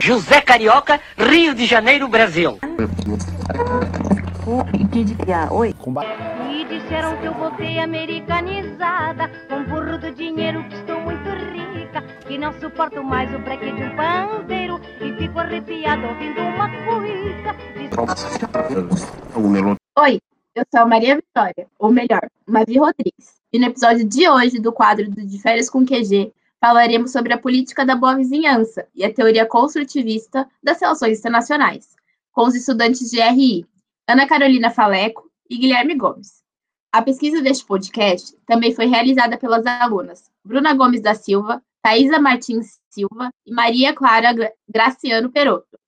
José Carioca, Rio de Janeiro, Brasil. Oi. Me disseram que eu voltei americanizada Com burro do dinheiro que estou muito rica Que não suporto mais o breque de um pandeiro E fico arrepiada ouvindo uma cuica Oi, eu sou a Maria Vitória, ou melhor, Mavi Rodrigues. E no episódio de hoje do quadro do De Férias com QG, falaremos sobre a política da boa vizinhança e a teoria construtivista das relações internacionais, com os estudantes de RI, Ana Carolina Faleco e Guilherme Gomes. A pesquisa deste podcast também foi realizada pelas alunas Bruna Gomes da Silva, Thaisa Martins Silva e Maria Clara Graciano Perotto.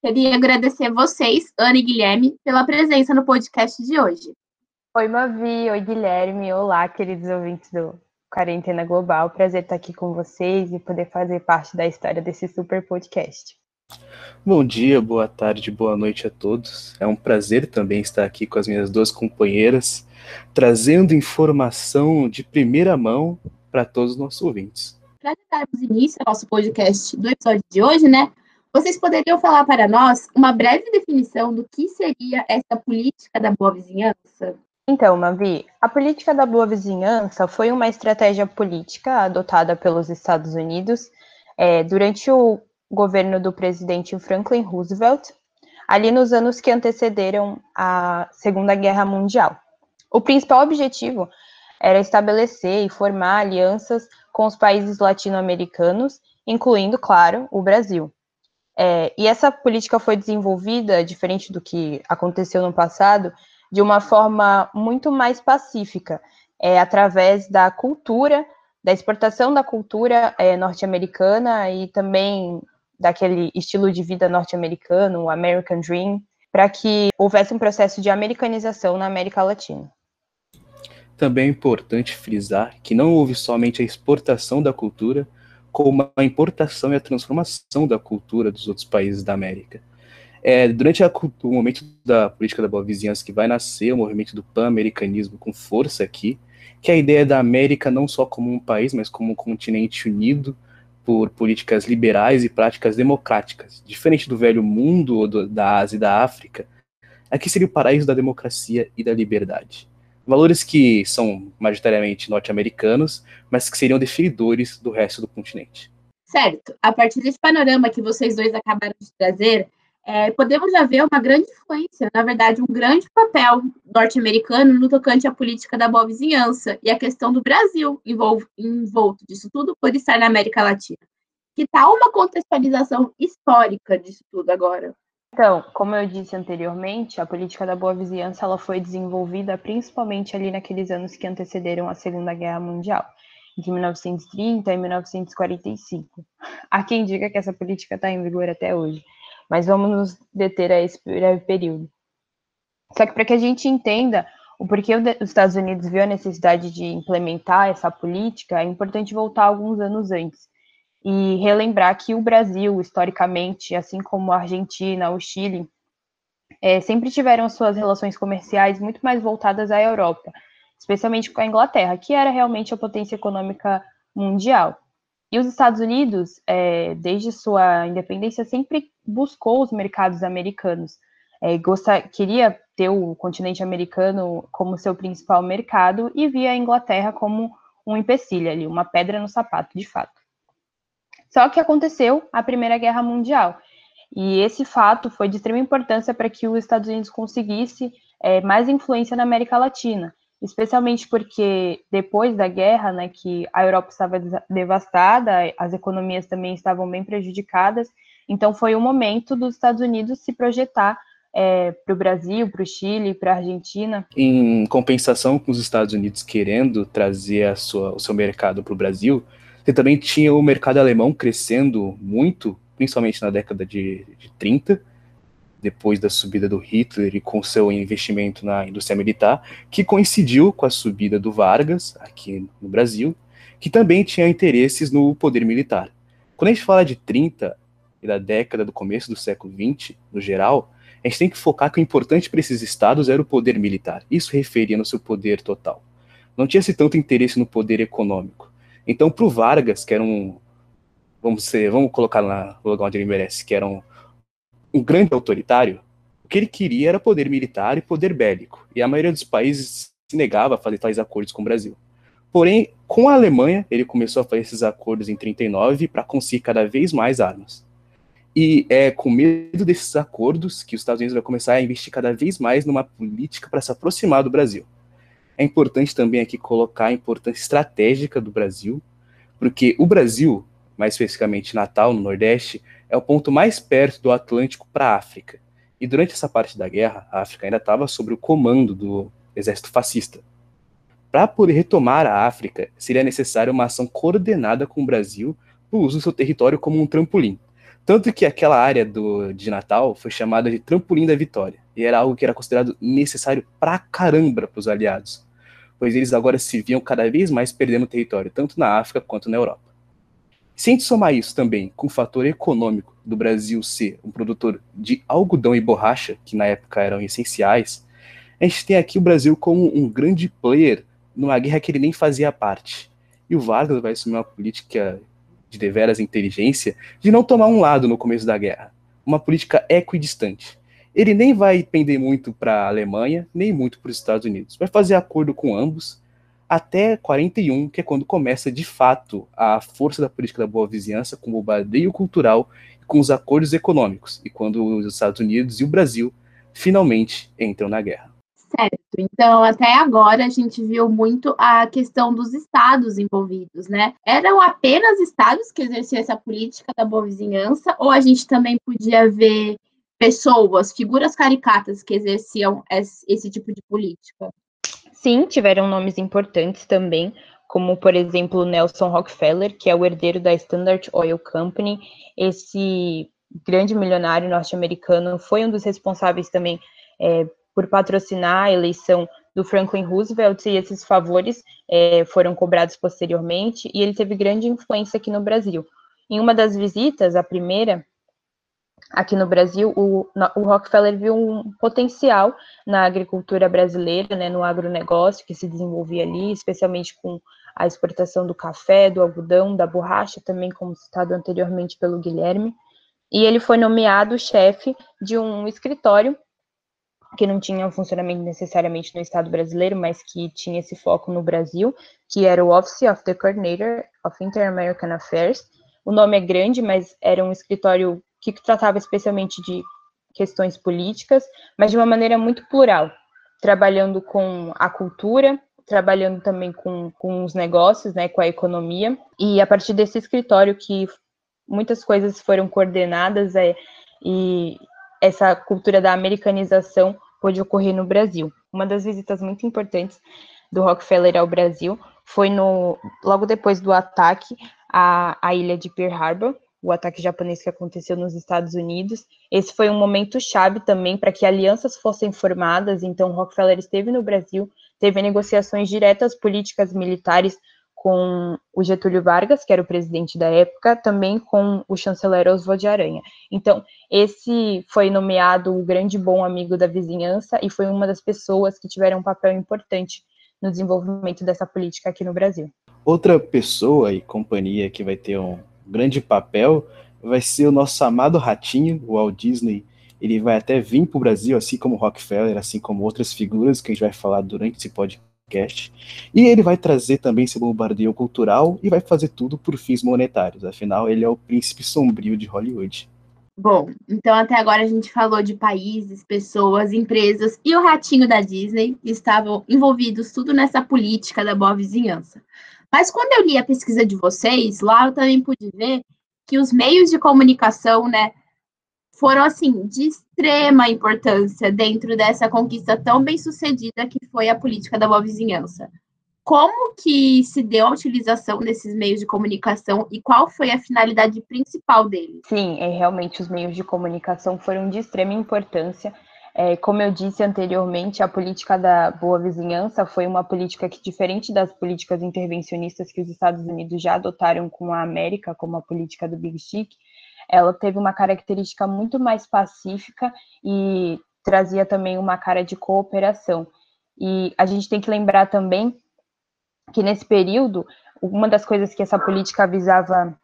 Queria agradecer vocês, Ana e Guilherme, pela presença no podcast de hoje. Oi, Mavi. Oi, Guilherme. Olá, queridos ouvintes do Quarentena Global. Prazer estar aqui com vocês e poder fazer parte da história desse super podcast. Bom dia, boa tarde, boa noite a todos. É um prazer também estar aqui com as minhas duas companheiras, trazendo informação de primeira mão para todos os nossos ouvintes. Para darmos início ao nosso podcast do episódio de hoje, né? Vocês poderiam falar para nós uma breve definição do que seria essa política da boa vizinhança? Então, Mavi, a política da boa vizinhança foi uma estratégia política adotada pelos Estados Unidos é, durante o governo do presidente Franklin Roosevelt, ali nos anos que antecederam a Segunda Guerra Mundial. O principal objetivo era estabelecer e formar alianças com os países latino-americanos, incluindo, claro, o Brasil. É, e essa política foi desenvolvida, diferente do que aconteceu no passado, de uma forma muito mais pacífica, é, através da cultura, da exportação da cultura é, norte-americana e também daquele estilo de vida norte-americano, o American Dream, para que houvesse um processo de americanização na América Latina. Também é importante frisar que não houve somente a exportação da cultura, como a importação e a transformação da cultura dos outros países da América. É, durante a, o momento da política da boa vizinhança que vai nascer o movimento do pan-americanismo com força aqui, que é a ideia da América não só como um país, mas como um continente unido, por políticas liberais e práticas democráticas. Diferente do velho mundo do, da Ásia e da África, aqui seria o paraíso da democracia e da liberdade. Valores que são majoritariamente norte-americanos, mas que seriam definidores do resto do continente. Certo. A partir desse panorama que vocês dois acabaram de trazer, é, podemos já ver uma grande influência, na verdade, um grande papel norte-americano no tocante à política da boa vizinhança e a questão do Brasil envolto disso tudo por estar na América Latina. Que tal uma contextualização histórica disso tudo agora? Então, como eu disse anteriormente, a política da boa vizinhança ela foi desenvolvida principalmente ali naqueles anos que antecederam a Segunda Guerra Mundial, de 1930 e 1945. Há quem diga que essa política está em vigor até hoje mas vamos nos deter a esse breve período. Só que para que a gente entenda o porquê os Estados Unidos viu a necessidade de implementar essa política, é importante voltar alguns anos antes e relembrar que o Brasil, historicamente, assim como a Argentina, o Chile, é, sempre tiveram suas relações comerciais muito mais voltadas à Europa, especialmente com a Inglaterra, que era realmente a potência econômica mundial. E os Estados Unidos, é, desde sua independência, sempre buscou os mercados americanos. É, gostar, queria ter o continente americano como seu principal mercado e via a Inglaterra como um empecilho ali, uma pedra no sapato, de fato. Só que aconteceu a Primeira Guerra Mundial. E esse fato foi de extrema importância para que os Estados Unidos conseguisse é, mais influência na América Latina especialmente porque depois da guerra, né, que a Europa estava devastada, as economias também estavam bem prejudicadas, então foi o momento dos Estados Unidos se projetar é, para o Brasil, para o Chile, para a Argentina. Em compensação com os Estados Unidos querendo trazer sua, o seu mercado para o Brasil, você também tinha o mercado alemão crescendo muito, principalmente na década de, de 30, depois da subida do Hitler e com seu investimento na indústria militar, que coincidiu com a subida do Vargas, aqui no Brasil, que também tinha interesses no poder militar. Quando a gente fala de 30 e da década do começo do século 20, no geral, a gente tem que focar que o importante para esses estados era o poder militar. Isso referia no seu poder total. Não tinha-se tanto interesse no poder econômico. Então, para o Vargas, que era um, vamos ser, vamos colocar no lugar onde ele merece, que era um, um grande autoritário, o que ele queria era poder militar e poder bélico, e a maioria dos países se negava a fazer tais acordos com o Brasil. Porém, com a Alemanha, ele começou a fazer esses acordos em 39 para conseguir cada vez mais armas. E é com medo desses acordos que os Estados Unidos vai começar a investir cada vez mais numa política para se aproximar do Brasil. É importante também aqui colocar a importância estratégica do Brasil, porque o Brasil, mais especificamente Natal, no Nordeste, é o ponto mais perto do Atlântico para a África. E durante essa parte da guerra, a África ainda estava sob o comando do exército fascista. Para poder retomar a África, seria necessária uma ação coordenada com o Brasil para o uso do seu território como um trampolim. Tanto que aquela área do, de Natal foi chamada de Trampolim da Vitória, e era algo que era considerado necessário pra caramba para os aliados, pois eles agora se viam cada vez mais perdendo território, tanto na África quanto na Europa. Se a gente somar isso também com o fator econômico do Brasil ser um produtor de algodão e borracha, que na época eram essenciais, a gente tem aqui o Brasil como um grande player numa guerra que ele nem fazia parte. E o Vargas vai assumir uma política de deveras inteligência de não tomar um lado no começo da guerra, uma política equidistante. Ele nem vai pender muito para a Alemanha, nem muito para os Estados Unidos. Vai fazer acordo com ambos até 41, que é quando começa de fato a força da política da boa vizinhança com o bombardeio cultural e com os acordos econômicos, e quando os Estados Unidos e o Brasil finalmente entram na guerra. Certo. Então, até agora a gente viu muito a questão dos estados envolvidos, né? Eram apenas estados que exerciam essa política da boa vizinhança, ou a gente também podia ver pessoas, figuras caricatas que exerciam esse tipo de política? Sim, tiveram nomes importantes também, como por exemplo Nelson Rockefeller, que é o herdeiro da Standard Oil Company. Esse grande milionário norte-americano foi um dos responsáveis também é, por patrocinar a eleição do Franklin Roosevelt e esses favores é, foram cobrados posteriormente e ele teve grande influência aqui no Brasil. Em uma das visitas, a primeira, aqui no Brasil, o, o Rockefeller viu um potencial na agricultura brasileira, né, no agronegócio que se desenvolvia ali, especialmente com a exportação do café, do algodão, da borracha, também como citado anteriormente pelo Guilherme. E ele foi nomeado chefe de um escritório que não tinha um funcionamento necessariamente no Estado brasileiro, mas que tinha esse foco no Brasil, que era o Office of the Coordinator of Inter-American Affairs. O nome é grande, mas era um escritório que tratava especialmente de questões políticas, mas de uma maneira muito plural, trabalhando com a cultura, trabalhando também com, com os negócios, né, com a economia, e a partir desse escritório que muitas coisas foram coordenadas é, e essa cultura da americanização pôde ocorrer no Brasil. Uma das visitas muito importantes do Rockefeller ao Brasil foi no logo depois do ataque à, à ilha de Pearl Harbor, o ataque japonês que aconteceu nos Estados Unidos. Esse foi um momento chave também para que alianças fossem formadas. Então, Rockefeller esteve no Brasil, teve negociações diretas políticas militares com o Getúlio Vargas, que era o presidente da época, também com o chanceler Oswald de Aranha. Então, esse foi nomeado o grande bom amigo da vizinhança e foi uma das pessoas que tiveram um papel importante no desenvolvimento dessa política aqui no Brasil. Outra pessoa e companhia que vai ter um grande papel vai ser o nosso amado ratinho, o Walt Disney. Ele vai até vir para o Brasil, assim como Rockefeller, assim como outras figuras que a gente vai falar durante esse podcast. E ele vai trazer também esse bombardeio cultural e vai fazer tudo por fins monetários. Afinal, ele é o príncipe sombrio de Hollywood. Bom, então até agora a gente falou de países, pessoas, empresas e o ratinho da Disney estavam envolvidos tudo nessa política da boa vizinhança. Mas quando eu li a pesquisa de vocês, lá eu também pude ver que os meios de comunicação, né, foram assim de extrema importância dentro dessa conquista tão bem sucedida que foi a política da boa vizinhança. Como que se deu a utilização desses meios de comunicação e qual foi a finalidade principal deles? Sim, é, realmente os meios de comunicação foram de extrema importância. É, como eu disse anteriormente, a política da boa vizinhança foi uma política que, diferente das políticas intervencionistas que os Estados Unidos já adotaram com a América, como a política do Big Stick, ela teve uma característica muito mais pacífica e trazia também uma cara de cooperação. E a gente tem que lembrar também que nesse período uma das coisas que essa política visava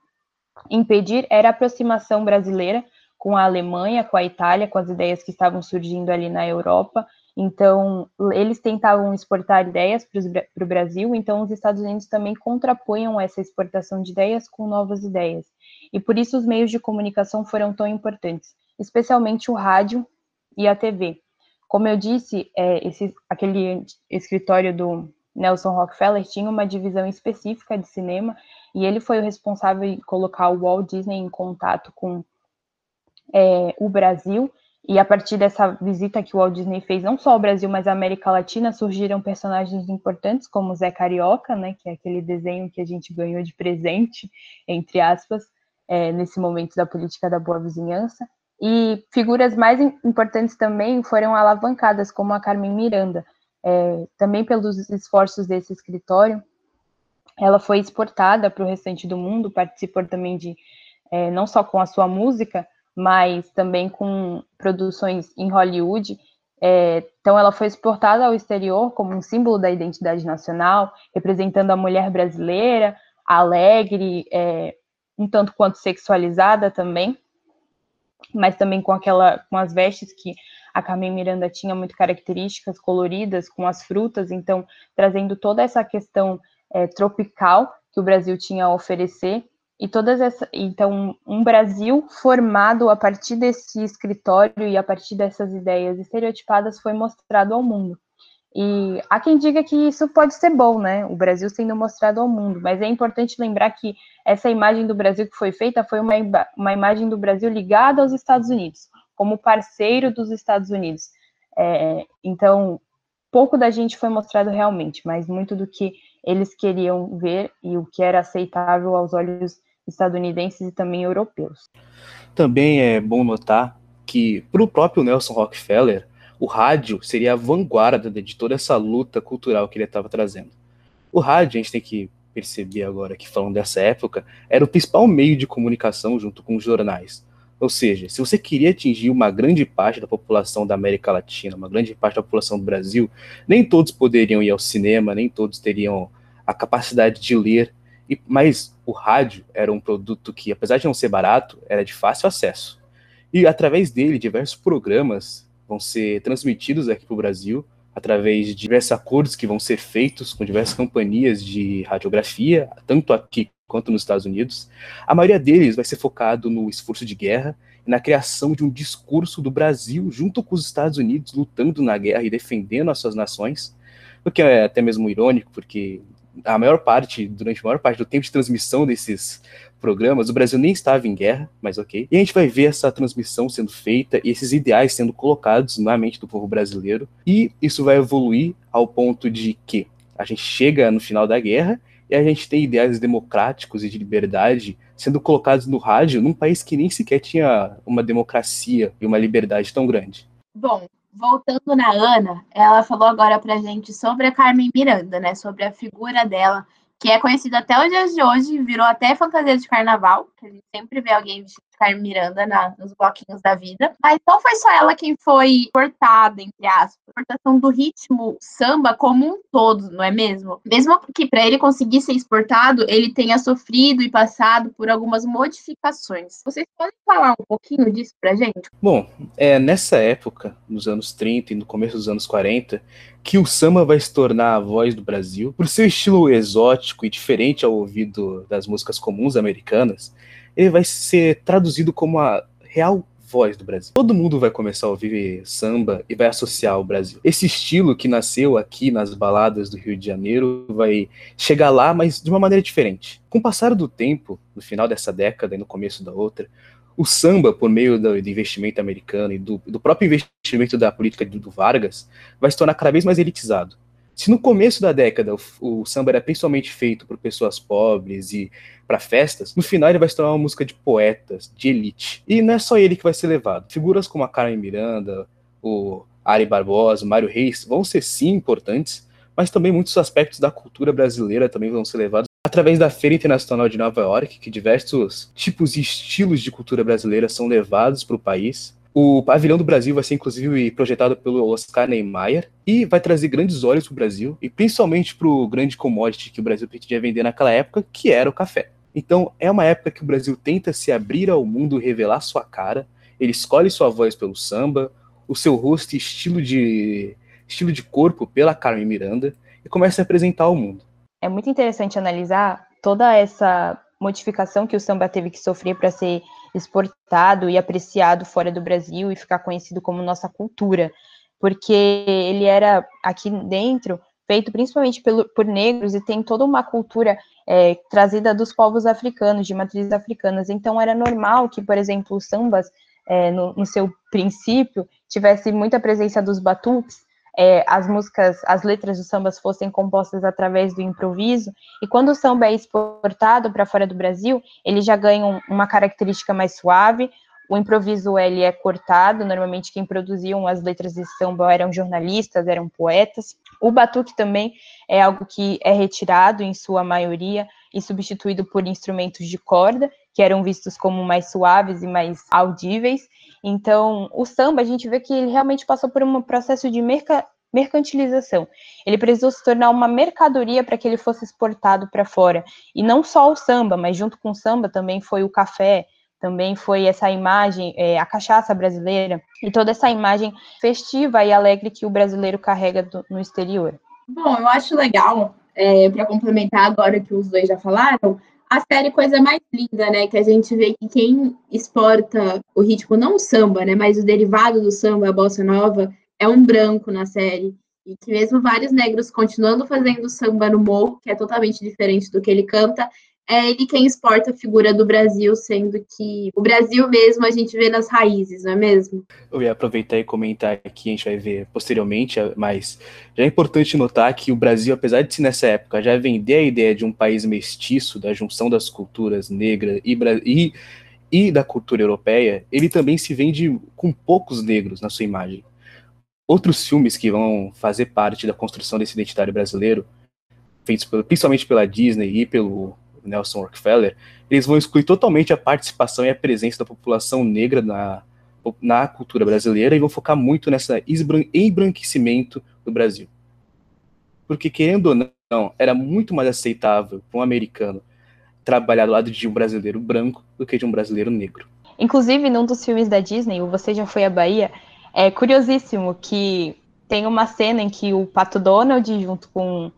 impedir era a aproximação brasileira com a Alemanha, com a Itália, com as ideias que estavam surgindo ali na Europa. Então, eles tentavam exportar ideias para o Brasil, então os Estados Unidos também contrapunham essa exportação de ideias com novas ideias. E por isso os meios de comunicação foram tão importantes, especialmente o rádio e a TV. Como eu disse, é, esse, aquele escritório do Nelson Rockefeller tinha uma divisão específica de cinema e ele foi o responsável em colocar o Walt Disney em contato com é, o Brasil. E a partir dessa visita que o Walt Disney fez, não só ao Brasil, mas à América Latina, surgiram personagens importantes como Zé Carioca, né, que é aquele desenho que a gente ganhou de presente, entre aspas, é, nesse momento da política da boa vizinhança. E figuras mais importantes também foram alavancadas, como a Carmen Miranda, é, também pelos esforços desse escritório. Ela foi exportada para o restante do mundo, participou também de, é, não só com a sua música, mas também com produções em Hollywood. É, então, ela foi exportada ao exterior como um símbolo da identidade nacional, representando a mulher brasileira, alegre, é, um tanto quanto sexualizada também mas também com aquela com as vestes que a Carmen Miranda tinha muito características coloridas com as frutas, então trazendo toda essa questão é, tropical que o Brasil tinha a oferecer e todas essa então um Brasil formado a partir desse escritório e a partir dessas ideias estereotipadas foi mostrado ao mundo. E há quem diga que isso pode ser bom, né? O Brasil sendo mostrado ao mundo, mas é importante lembrar que essa imagem do Brasil que foi feita foi uma, uma imagem do Brasil ligada aos Estados Unidos, como parceiro dos Estados Unidos. É, então, pouco da gente foi mostrado realmente, mas muito do que eles queriam ver e o que era aceitável aos olhos estadunidenses e também europeus. Também é bom notar que, para o próprio Nelson Rockefeller, o rádio seria a vanguarda de toda essa luta cultural que ele estava trazendo. O rádio, a gente tem que perceber agora que falando dessa época, era o principal meio de comunicação junto com os jornais. Ou seja, se você queria atingir uma grande parte da população da América Latina, uma grande parte da população do Brasil, nem todos poderiam ir ao cinema, nem todos teriam a capacidade de ler, mas o rádio era um produto que, apesar de não ser barato, era de fácil acesso. E através dele, diversos programas vão ser transmitidos aqui para o Brasil através de diversos acordos que vão ser feitos com diversas companhias de radiografia, tanto aqui quanto nos Estados Unidos. A maioria deles vai ser focado no esforço de guerra e na criação de um discurso do Brasil junto com os Estados Unidos lutando na guerra e defendendo as suas nações, o que é até mesmo irônico, porque a maior parte, durante a maior parte do tempo de transmissão desses programas, o Brasil nem estava em guerra, mas ok. E a gente vai ver essa transmissão sendo feita e esses ideais sendo colocados na mente do povo brasileiro. E isso vai evoluir ao ponto de que a gente chega no final da guerra e a gente tem ideais democráticos e de liberdade sendo colocados no rádio num país que nem sequer tinha uma democracia e uma liberdade tão grande. Bom, voltando na Ana, ela falou agora pra gente sobre a Carmen Miranda, né? Sobre a figura dela que é conhecido até os dias de hoje, virou até fantasia de carnaval, que a gente sempre vê alguém vestido Carmen Miranda na, nos bloquinhos da vida. Mas não foi só ela quem foi cortada, entre aspas, exportação do ritmo samba como um todo, não é mesmo? Mesmo que para ele conseguir ser exportado, ele tenha sofrido e passado por algumas modificações. Vocês podem falar um pouquinho disso pra gente? Bom, é, nessa época, nos anos 30 e no começo dos anos 40, que o samba vai se tornar a voz do Brasil. Por seu estilo exótico e diferente ao ouvido das músicas comuns americanas, ele vai ser traduzido como a real voz do Brasil. Todo mundo vai começar a ouvir samba e vai associar ao Brasil. Esse estilo que nasceu aqui nas baladas do Rio de Janeiro vai chegar lá, mas de uma maneira diferente. Com o passar do tempo, no final dessa década e no começo da outra, o samba, por meio do, investimento americano e do, do, próprio investimento da política do, do, Vargas, vai se tornar cada vez mais elitizado. Se no começo da década o, o samba era principalmente feito por pessoas pobres e para festas, no final ele vai se tornar uma música de poetas, de elite. E não é só ele que vai ser levado. Figuras como a Carmen Miranda, o Ari Barbosa, o Mário Reis vão ser sim importantes, mas também muitos aspectos da cultura brasileira também vão ser levados através da Feira Internacional de Nova York, que diversos tipos e estilos de cultura brasileira são levados para o país. O pavilhão do Brasil vai ser inclusive projetado pelo Oscar Niemeyer e vai trazer grandes olhos para o Brasil e principalmente para o grande commodity que o Brasil pretendia vender naquela época, que era o café. Então é uma época que o Brasil tenta se abrir ao mundo, revelar sua cara. Ele escolhe sua voz pelo samba, o seu rosto e estilo de estilo de corpo pela Carmen Miranda e começa a apresentar ao mundo. É muito interessante analisar toda essa modificação que o samba teve que sofrer para ser exportado e apreciado fora do Brasil e ficar conhecido como nossa cultura, porque ele era aqui dentro feito principalmente pelo, por negros e tem toda uma cultura é, trazida dos povos africanos, de matrizes africanas. Então era normal que, por exemplo, os sambas, é, no, no seu princípio, tivesse muita presença dos batuques, é, as músicas, as letras dos sambas fossem compostas através do improviso, e quando o samba é exportado para fora do Brasil, ele já ganha uma característica mais suave, o improviso ele é cortado, normalmente quem produziam as letras de samba eram jornalistas, eram poetas. O batuque também é algo que é retirado em sua maioria e substituído por instrumentos de corda, que eram vistos como mais suaves e mais audíveis. Então, o samba, a gente vê que ele realmente passou por um processo de merca mercantilização. Ele precisou se tornar uma mercadoria para que ele fosse exportado para fora. E não só o samba, mas junto com o samba também foi o café, também foi essa imagem, é, a cachaça brasileira, e toda essa imagem festiva e alegre que o brasileiro carrega do, no exterior. Bom, eu acho legal, é, para complementar agora que os dois já falaram, a série Coisa Mais Linda, né? Que a gente vê que quem exporta o ritmo, não o samba, né? Mas o derivado do samba, a bossa nova, é um branco na série. E que mesmo vários negros continuando fazendo samba no morro, que é totalmente diferente do que ele canta, é ele quem exporta a figura do Brasil, sendo que o Brasil mesmo a gente vê nas raízes, não é mesmo? Eu ia aproveitar e comentar aqui, a gente vai ver posteriormente, mas já é importante notar que o Brasil, apesar de ser nessa época já vender a ideia de um país mestiço, da junção das culturas negra e, e, e da cultura europeia, ele também se vende com poucos negros na sua imagem. Outros filmes que vão fazer parte da construção desse identitário brasileiro, feitos principalmente pela Disney e pelo Nelson Rockefeller, eles vão excluir totalmente a participação e a presença da população negra na, na cultura brasileira e vão focar muito nessa embranquecimento do Brasil. Porque, querendo ou não, era muito mais aceitável para um americano trabalhar do lado de um brasileiro branco do que de um brasileiro negro. Inclusive, num dos filmes da Disney, o Você Já Foi à Bahia, é curiosíssimo que tem uma cena em que o Pato Donald, junto com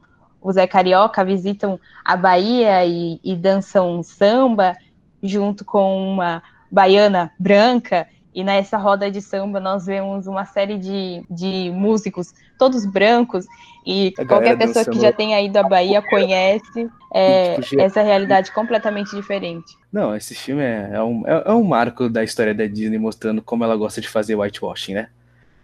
o Zé Carioca visitam a Bahia e, e dançam samba junto com uma baiana branca. E nessa roda de samba nós vemos uma série de, de músicos, todos brancos, e qualquer pessoa que já tenha ido à Bahia conhece é, tipo, essa realidade completamente diferente. Não, esse filme é, é, um, é, é um marco da história da Disney mostrando como ela gosta de fazer whitewashing, né?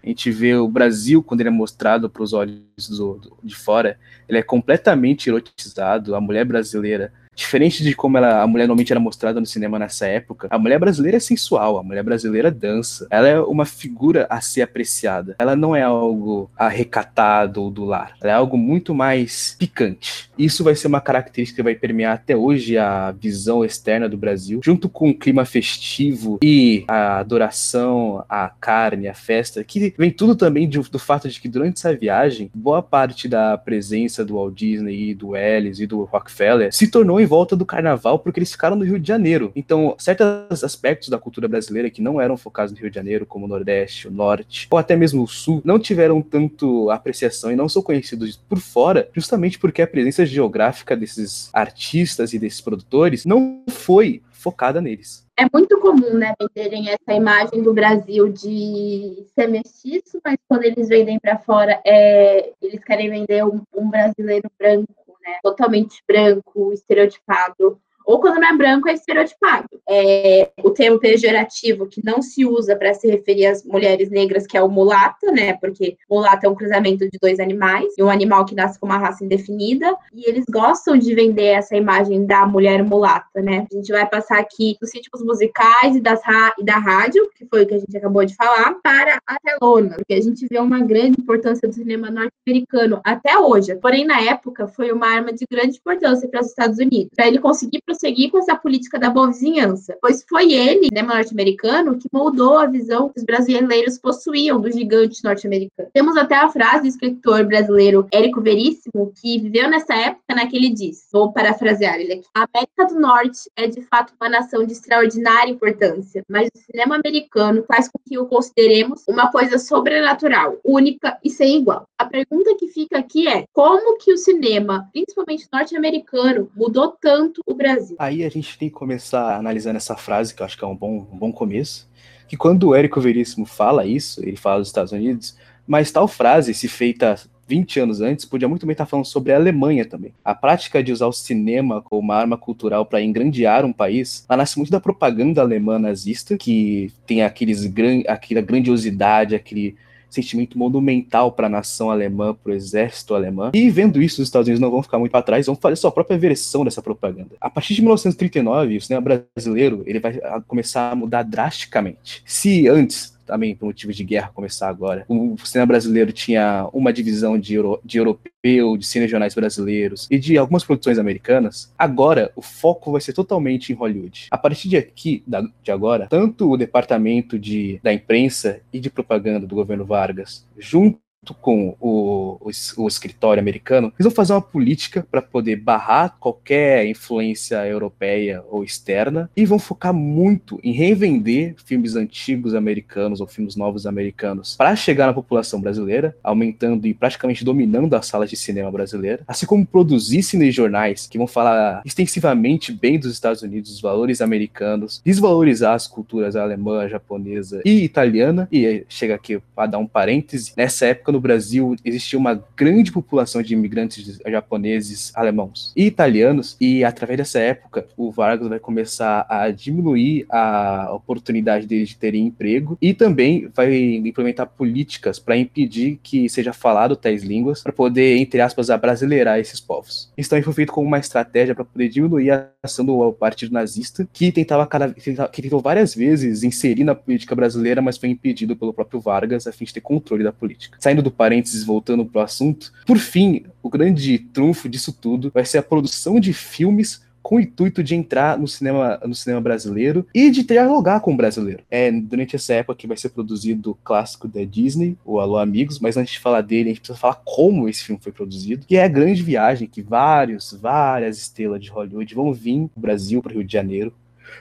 A gente vê o Brasil, quando ele é mostrado para os olhos do, do, de fora, ele é completamente erotizado. A mulher brasileira Diferente de como ela, a mulher normalmente era mostrada no cinema nessa época, a mulher brasileira é sensual, a mulher brasileira dança. Ela é uma figura a ser apreciada. Ela não é algo arrecatado ou do lar. Ela é algo muito mais picante. Isso vai ser uma característica que vai permear até hoje a visão externa do Brasil, junto com o clima festivo e a adoração à carne, à festa, que vem tudo também de, do fato de que durante essa viagem, boa parte da presença do Walt Disney e do Ellis e do Rockefeller se tornou volta do carnaval porque eles ficaram no Rio de Janeiro. Então, certos aspectos da cultura brasileira que não eram focados no Rio de Janeiro, como o Nordeste, o Norte, ou até mesmo o Sul, não tiveram tanto apreciação e não são conhecidos por fora, justamente porque a presença geográfica desses artistas e desses produtores não foi focada neles. É muito comum, né, venderem essa imagem do Brasil de ser mestiço, mas quando eles vendem para fora, é, eles querem vender um, um brasileiro branco né? Totalmente branco, estereotipado ou quando não é branco é estereotipado. É, o termo pejorativo que não se usa para se referir às mulheres negras, que é o mulata, né? Porque mulata é um cruzamento de dois animais, e um animal que nasce com uma raça indefinida, e eles gostam de vender essa imagem da mulher mulata, né? A gente vai passar aqui dos ritmos musicais e, das e da rádio, que foi o que a gente acabou de falar, para a telona, porque a gente vê uma grande importância do cinema norte-americano até hoje. Porém, na época, foi uma arma de grande importância para os Estados Unidos. Para ele conseguir prosseguir com essa política da boa vizinhança, pois foi ele, né, norte-americano, que moldou a visão que os brasileiros possuíam do gigante norte-americano. Temos até a frase do escritor brasileiro Érico Veríssimo, que viveu nessa época, né, que ele diz, vou parafrasear ele aqui, a América do Norte é de fato uma nação de extraordinária importância, mas o cinema americano faz com que o consideremos uma coisa sobrenatural, única e sem igual. A pergunta que fica aqui é, como que o cinema, principalmente norte-americano, mudou tanto o Brasil? Aí a gente tem que começar analisando essa frase, que eu acho que é um bom, um bom começo, que quando o Érico Veríssimo fala isso, ele fala dos Estados Unidos, mas tal frase, se feita 20 anos antes, podia muito bem estar falando sobre a Alemanha também. A prática de usar o cinema como uma arma cultural para engrandear um país, ela nasce muito da propaganda alemã nazista, que tem aqueles gran aquela grandiosidade, aquele sentimento monumental para a nação alemã, para o exército alemão. E vendo isso, os Estados Unidos não vão ficar muito para trás, vão fazer sua própria versão dessa propaganda. A partir de 1939, o cinema brasileiro ele vai começar a mudar drasticamente. Se antes também por motivos de guerra começar agora. O cinema brasileiro tinha uma divisão de, euro, de europeu, de cinejornais brasileiros e de algumas produções americanas. Agora, o foco vai ser totalmente em Hollywood. A partir de aqui, de agora, tanto o departamento de, da imprensa e de propaganda do governo Vargas, junto com o, o, o, escritório americano, eles vão fazer uma política para poder barrar qualquer influência europeia ou externa e vão focar muito em revender filmes antigos americanos ou filmes novos americanos para chegar na população brasileira, aumentando e praticamente dominando as salas de cinema brasileira, assim como produzir cinejornais que vão falar extensivamente bem dos Estados Unidos, dos valores americanos, desvalorizar as culturas alemã, japonesa e italiana. E chega aqui para dar um parêntese, nessa época no no Brasil existia uma grande população de imigrantes japoneses, alemãos e italianos, e através dessa época o Vargas vai começar a diminuir a oportunidade deles de terem emprego e também vai implementar políticas para impedir que seja falado tais línguas, para poder, entre aspas, abrasileirar esses povos. Isso também foi feito como uma estratégia para poder diminuir a ação do partido nazista, que tentava cada, que tentou várias vezes inserir na política brasileira, mas foi impedido pelo próprio Vargas a fim de ter controle da política. Saindo do parênteses, voltando pro assunto, por fim, o grande trunfo disso tudo vai ser a produção de filmes com o intuito de entrar no cinema, no cinema brasileiro e de dialogar com o brasileiro. É durante essa época que vai ser produzido o clássico da Disney, o Alô Amigos, mas antes de falar dele, a gente precisa falar como esse filme foi produzido, que é a grande viagem que vários, várias estrelas de Hollywood vão vir do Brasil para o Rio de Janeiro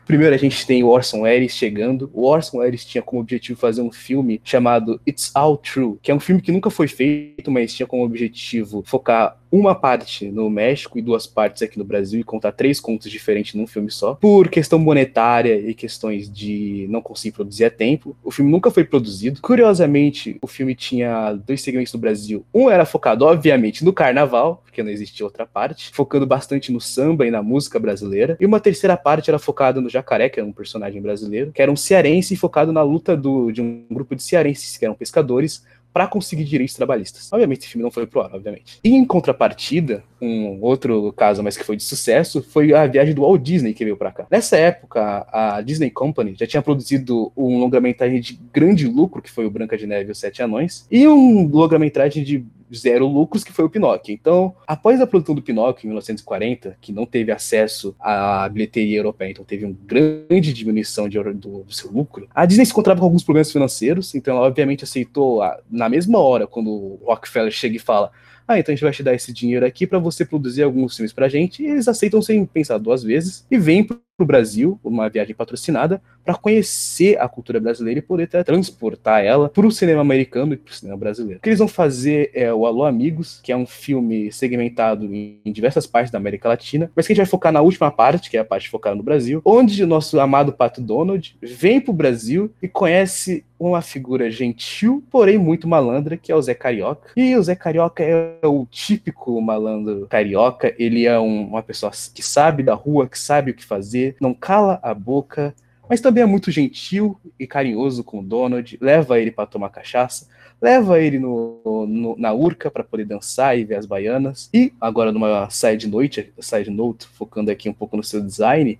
Primeiro a gente tem o Orson Welles chegando. O Orson Welles tinha como objetivo fazer um filme chamado It's All True, que é um filme que nunca foi feito, mas tinha como objetivo focar uma parte no México e duas partes aqui no Brasil e contar três contos diferentes num filme só. Por questão monetária e questões de não conseguir produzir a tempo, o filme nunca foi produzido. Curiosamente, o filme tinha dois segmentos no Brasil. Um era focado, obviamente, no carnaval, porque não existia outra parte, focando bastante no samba e na música brasileira. E uma terceira parte era focada no Jacaré, que era um personagem brasileiro, que era um cearense focado na luta do, de um grupo de cearenses, que eram pescadores, para conseguir direitos trabalhistas. Obviamente, esse filme não foi pro ar, obviamente. E em contrapartida, um outro caso, mas que foi de sucesso, foi a viagem do Walt Disney que veio para cá. Nessa época, a Disney Company já tinha produzido um longa-metragem de grande lucro, que foi o Branca de Neve e os Sete Anões, e um longa-metragem de zero lucros, que foi o Pinóquio. Então, após a produção do Pinóquio em 1940, que não teve acesso à bilheteria europeia, então teve uma grande diminuição de, do, do, seu lucro, a Disney se encontrava com alguns problemas financeiros, então ela obviamente aceitou, a, na mesma hora, quando o Rockefeller chega e fala ah, então a gente vai te dar esse dinheiro aqui para você produzir alguns filmes pra gente, e eles aceitam sem pensar duas vezes e vêm pro Brasil, uma viagem patrocinada, para conhecer a cultura brasileira e poder transportar ela para o cinema americano e para o cinema brasileiro. O que eles vão fazer é o Alô Amigos, que é um filme segmentado em, diversas partes da América Latina, mas que a gente vai focar na última parte, que é a parte focada no Brasil, onde o nosso amado Pato Donald vem para o Brasil e conhece uma figura gentil, porém muito malandra, que é o Zé Carioca. E o Zé Carioca é o típico malandro carioca, ele é um, uma pessoa que sabe da rua, que sabe o que fazer, não cala a boca, mas também é muito gentil e carinhoso com o Donald, leva ele para tomar cachaça, leva ele no, no, na urca para poder dançar e ver as baianas. E agora numa side note, side note, focando aqui um pouco no seu design,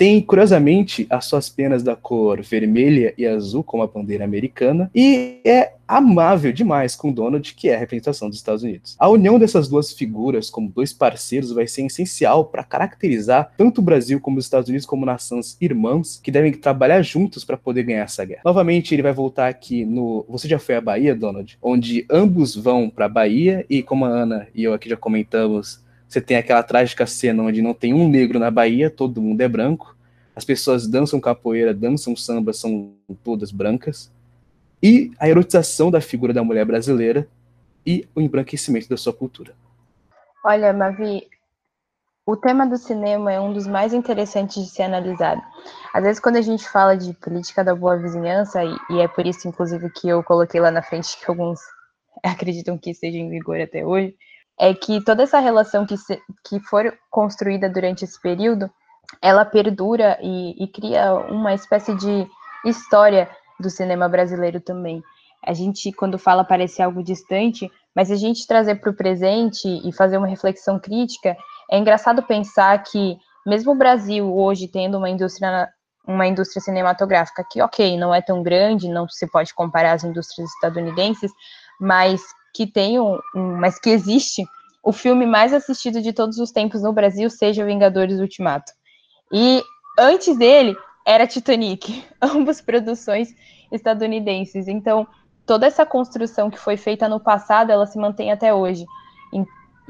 tem, curiosamente, as suas penas da cor vermelha e azul, como a bandeira americana, e é amável demais com Donald, que é a representação dos Estados Unidos. A união dessas duas figuras como dois parceiros vai ser essencial para caracterizar tanto o Brasil como os Estados Unidos como nações irmãs que devem trabalhar juntos para poder ganhar essa guerra. Novamente, ele vai voltar aqui no Você já foi à Bahia, Donald? Onde ambos vão para a Bahia e como a Ana e eu aqui já comentamos, você tem aquela trágica cena onde não tem um negro na Bahia, todo mundo é branco. As pessoas dançam capoeira, dançam samba, são todas brancas. E a erotização da figura da mulher brasileira e o embranquecimento da sua cultura. Olha, Mavi, o tema do cinema é um dos mais interessantes de ser analisado. Às vezes, quando a gente fala de política da boa vizinhança, e é por isso, inclusive, que eu coloquei lá na frente que alguns acreditam que esteja em vigor até hoje, é que toda essa relação que, se, que for construída durante esse período, ela perdura e, e cria uma espécie de história do cinema brasileiro também. A gente, quando fala, parece algo distante, mas a gente trazer para o presente e fazer uma reflexão crítica, é engraçado pensar que, mesmo o Brasil hoje tendo uma indústria, uma indústria cinematográfica que, ok, não é tão grande, não se pode comparar às indústrias estadunidenses, mas que tem um, um, mas que existe o filme mais assistido de todos os tempos no Brasil seja Vingadores Ultimato. E antes dele era Titanic, ambas produções estadunidenses. Então, toda essa construção que foi feita no passado, ela se mantém até hoje.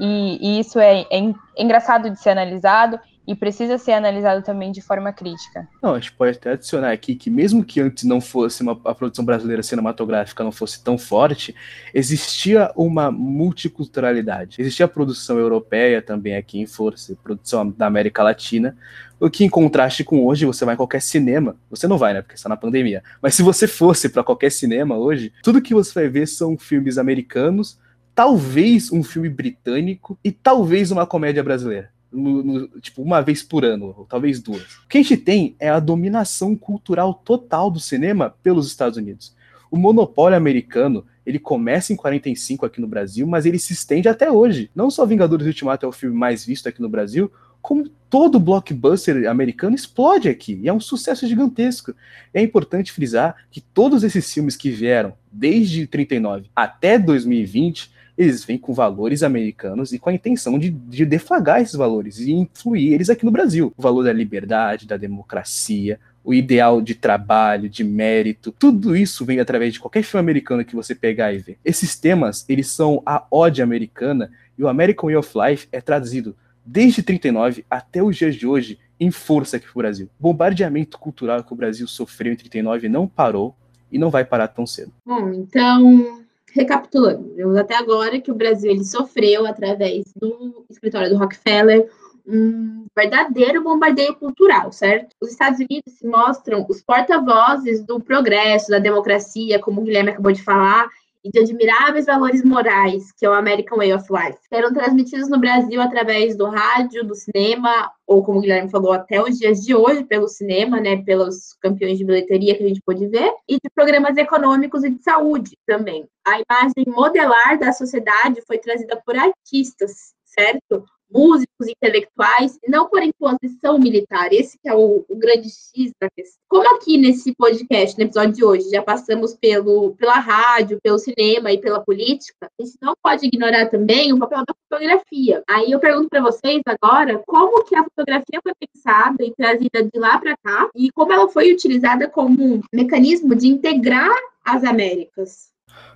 E, e isso é, é, engraçado de ser analisado e precisa ser analisado também de forma crítica. Não, a gente pode até adicionar aqui que mesmo que antes não fosse uma, a produção brasileira cinematográfica não fosse tão forte, existia uma multiculturalidade. Existia a produção europeia também aqui em força, produção da América Latina, o que em contraste com hoje, você vai em qualquer cinema, você não vai, né, porque está na pandemia, mas se você fosse para qualquer cinema hoje, tudo que você vai ver são filmes americanos, talvez um filme britânico e talvez uma comédia brasileira no, no, tipo, uma vez por ano, ou talvez duas. O que a gente tem é a dominação cultural total do cinema pelos Estados Unidos. O monopólio americano, ele começa em 45 aqui no Brasil, mas ele se estende até hoje. Não só Vingadores Ultimato é o filme mais visto aqui no Brasil, como todo blockbuster americano explode aqui, e é um sucesso gigantesco. É importante frisar que todos esses filmes que vieram desde 39 até 2020 eles vêm com valores americanos e com a intenção de, de deflagrar esses valores e influir eles aqui no Brasil. O valor da liberdade, da democracia, o ideal de trabalho, de mérito, tudo isso vem através de qualquer filme americano que você pegar e ver. Esses temas, eles são a ode americana e o American Way of Life é traduzido desde 39 até os dias de hoje em força aqui para o Brasil. O bombardeamento cultural que o Brasil sofreu em 39 não parou e não vai parar tão cedo. Bom, então recapitulando, vemos até agora que o Brasil ele sofreu através do escritório do Rockefeller um verdadeiro bombardeio cultural, certo? Os Estados Unidos se mostram os porta-vozes do progresso, da democracia, como o Guilherme acabou de falar, e de admiráveis valores morais, que é o American Way of Life. Eram transmitidos no Brasil através do rádio, do cinema, ou como o Guilherme falou, até os dias de hoje, pelo cinema, né, pelos campeões de bilheteria que a gente pôde ver, e de programas econômicos e de saúde também. A imagem modelar da sociedade foi trazida por artistas, certo? Músicos, intelectuais, não por imposição militar. Esse é o, o, grande X da questão. Como aqui nesse podcast, no episódio de hoje, já passamos pelo, pela rádio, pelo cinema e pela política, a gente não pode ignorar também o papel da fotografia. Aí eu pergunto para vocês agora, como que a fotografia foi pensada e trazida de lá para cá, e como ela foi utilizada como um mecanismo de integrar as Américas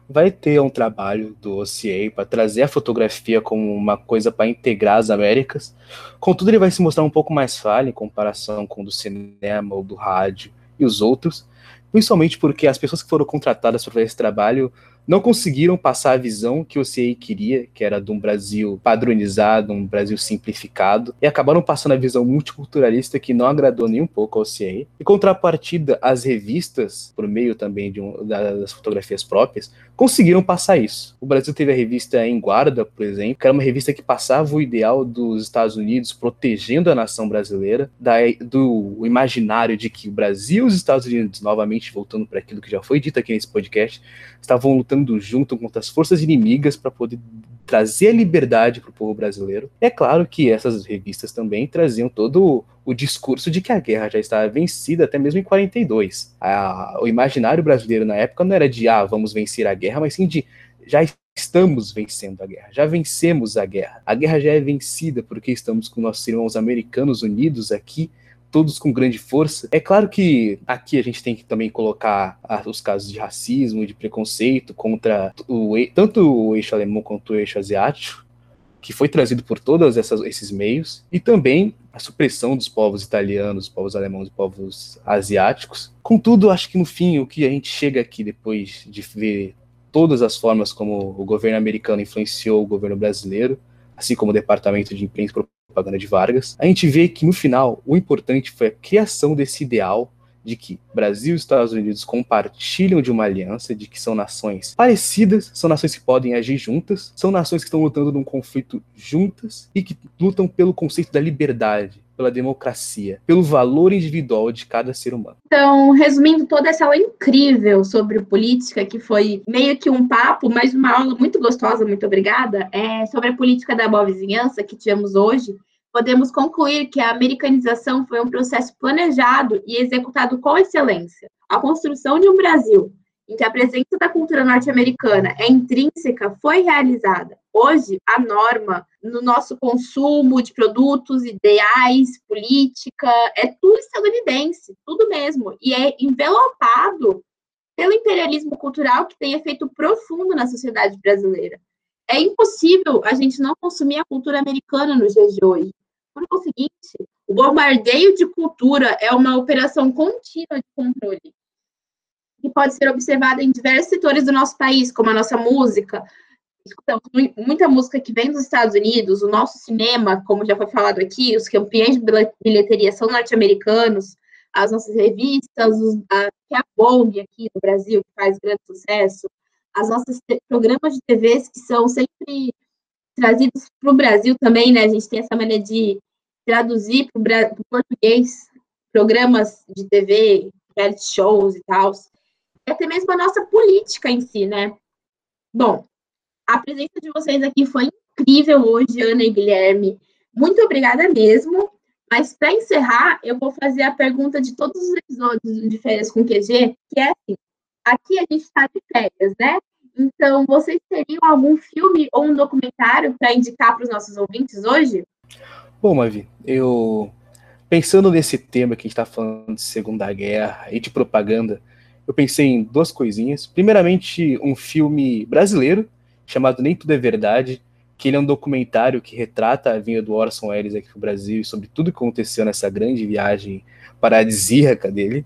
vai ter um trabalho do OCA para trazer a fotografia como uma coisa para integrar as Américas. Contudo, ele vai se mostrar um pouco mais falho em comparação com o do cinema ou do rádio e os outros, principalmente porque as pessoas que foram contratadas para fazer esse trabalho não conseguiram passar a visão que o CI queria, que era de um Brasil padronizado, um Brasil simplificado, e acabaram passando a visão multiculturalista que não agradou nem um pouco ao CI. Em contrapartida, as revistas, por meio também de um, das fotografias próprias, conseguiram passar isso. O Brasil teve a revista Em Guarda, por exemplo, que era uma revista que passava o ideal dos Estados Unidos protegendo a nação brasileira, da, do imaginário de que o Brasil e os Estados Unidos, novamente voltando para aquilo que já foi dito aqui nesse podcast, estavam lutando junto contra as forças inimigas para poder trazer a liberdade para o povo brasileiro. É claro que essas revistas também traziam todo o discurso de que a guerra já estava vencida até mesmo em 42. A, o imaginário brasileiro na época não era de ah, vamos vencer a guerra, mas sim de já estamos vencendo a guerra, já vencemos a guerra. A guerra já é vencida porque estamos com nossos irmãos americanos unidos aqui todos com grande força. É claro que aqui a gente tem que também colocar os casos de racismo de preconceito contra o, tanto o eixo alemão quanto o eixo asiático, que foi trazido por todos esses meios, e também a supressão dos povos italianos, povos alemães e povos asiáticos. Contudo, acho que no fim, o que a gente chega aqui depois de ver todas as formas como o governo americano influenciou o governo brasileiro, assim como o Departamento de Imprensa propaganda de Vargas, a gente vê que no final o importante foi a criação desse ideal de que Brasil e Estados Unidos compartilham de uma aliança, de que são nações parecidas, são nações que podem agir juntas, são nações que estão lutando num conflito juntas e que lutam pelo conceito da liberdade, pela democracia, pelo valor individual de cada ser humano. Então, resumindo toda essa aula incrível sobre política, que foi meio que um papo, mas uma aula muito gostosa, muito obrigada, é sobre a política da boa vizinhança que tivemos hoje, podemos concluir que a americanização foi um processo planejado e executado com excelência. A construção de um Brasil em que a presença da cultura norte-americana é intrínseca foi realizada. Hoje, a norma no nosso consumo de produtos, ideais, política, é tudo estadunidense, tudo mesmo. E é envelopado pelo imperialismo cultural que tem efeito profundo na sociedade brasileira. É impossível a gente não consumir a cultura americana nos dias de hoje. Por o seguinte, o bombardeio de cultura é uma operação contínua de controle que pode ser observada em diversos setores do nosso país, como a nossa música. Escutamos muita música que vem dos Estados Unidos, o nosso cinema, como já foi falado aqui, os campeões de bilheteria são norte-americanos, as nossas revistas, a, a Vogue aqui no Brasil, que faz grande sucesso, as nossas programas de TVs que são sempre trazidos para o Brasil também, né? A gente tem essa maneira de traduzir para o português programas de TV, reality shows e tal e até mesmo a nossa política em si, né? Bom, a presença de vocês aqui foi incrível hoje, Ana e Guilherme. Muito obrigada mesmo. Mas para encerrar, eu vou fazer a pergunta de todos os episódios de Férias com QG, que é assim: aqui a gente está de férias, né? Então, vocês teriam algum filme ou um documentário para indicar para os nossos ouvintes hoje? Bom, Mavi, eu pensando nesse tema que a gente está falando de Segunda Guerra e de propaganda, eu pensei em duas coisinhas. Primeiramente, um filme brasileiro chamado Nem Tudo é Verdade, que ele é um documentário que retrata a vinda do Orson Welles aqui para o Brasil e sobre tudo que aconteceu nessa grande viagem paradisíaca dele.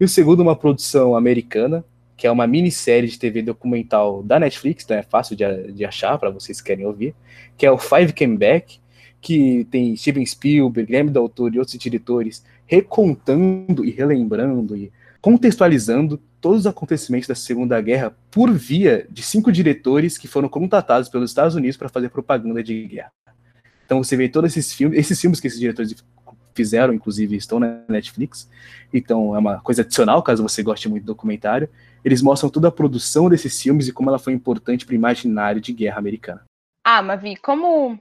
E o segundo, uma produção americana, que é uma minissérie de TV documental da Netflix, então é fácil de, de achar para vocês que querem ouvir, que é o Five Came Back, que tem Steven Spielberg, Guilherme Del Toro e outros diretores recontando e relembrando e contextualizando todos os acontecimentos da Segunda Guerra por via de cinco diretores que foram contratados pelos Estados Unidos para fazer propaganda de guerra. Então você vê todos esses filmes, esses filmes que esses diretores fizeram, inclusive, estão na Netflix. Então é uma coisa adicional, caso você goste muito do documentário. Eles mostram toda a produção desses filmes e como ela foi importante para o imaginário de guerra americana. Ah, Mavi, como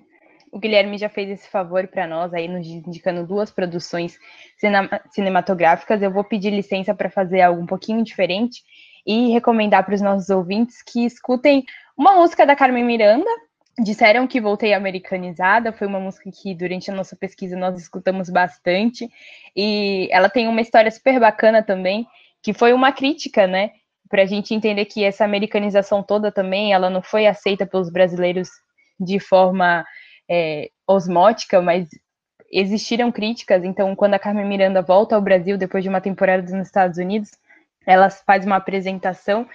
o Guilherme já fez esse favor para nós, aí nos indicando duas produções cinematográficas. Eu vou pedir licença para fazer algo um pouquinho diferente e recomendar para os nossos ouvintes que escutem uma música da Carmen Miranda. Disseram que voltei americanizada, foi uma música que durante a nossa pesquisa nós escutamos bastante, e ela tem uma história super bacana também, que foi uma crítica, né, para a gente entender que essa americanização toda também, ela não foi aceita pelos brasileiros de forma é, osmótica, mas existiram críticas. Então, quando a Carmen Miranda volta ao Brasil depois de uma temporada nos Estados Unidos, ela faz uma apresentação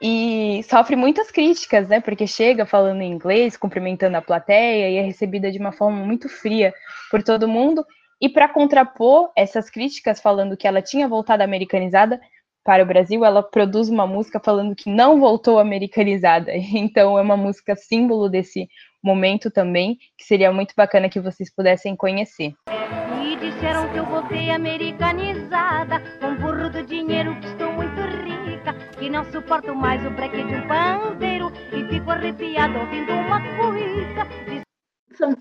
e sofre muitas críticas, né? Porque chega falando em inglês, cumprimentando a plateia e é recebida de uma forma muito fria por todo mundo. E para contrapor essas críticas, falando que ela tinha voltado americanizada para o Brasil, ela produz uma música falando que não voltou americanizada. Então, é uma música símbolo desse momento também, que seria muito bacana que vocês pudessem conhecer. Me disseram que eu voltei americanizada, com burro do dinheiro que não suporto mais o breque de um pandeiro e fico arrepiado ouvindo uma cuíca.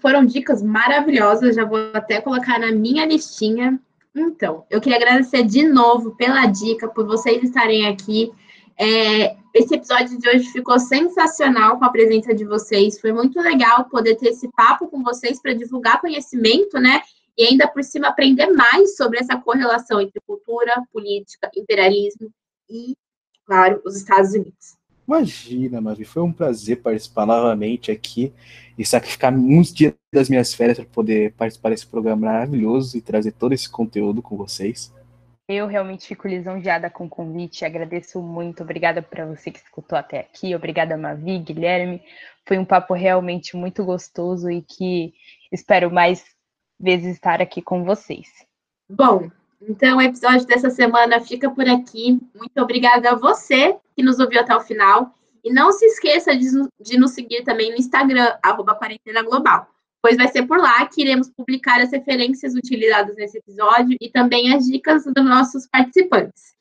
Foram dicas maravilhosas, já vou até colocar na minha listinha. Então, eu queria agradecer de novo pela dica, por vocês estarem aqui. É, esse episódio de hoje ficou sensacional com a presença de vocês. Foi muito legal poder ter esse papo com vocês para divulgar conhecimento, né? E ainda por cima aprender mais sobre essa correlação entre cultura, política, imperialismo e, claro, os Estados Unidos. Imagina, Mavi, foi um prazer participar novamente aqui e sacrificar muitos dias das minhas férias para poder participar desse programa maravilhoso e trazer todo esse conteúdo com vocês. Eu realmente fico lisonjeada com o convite, agradeço muito. Obrigada para você que escutou até aqui, obrigada, Mavi, Guilherme. Foi um papo realmente muito gostoso e que espero mais vezes estar aqui com vocês. Bom, então o episódio dessa semana fica por aqui. Muito obrigada a você que nos ouviu até o final. E não se esqueça de, de nos seguir também no Instagram, Quarentena Global pois vai ser por lá que iremos publicar as referências utilizadas nesse episódio e também as dicas dos nossos participantes.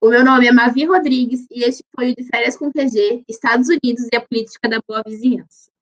O meu nome é Mavi Rodrigues e este foi o de Férias com QG, Estados Unidos e a Política da Boa Vizinhança.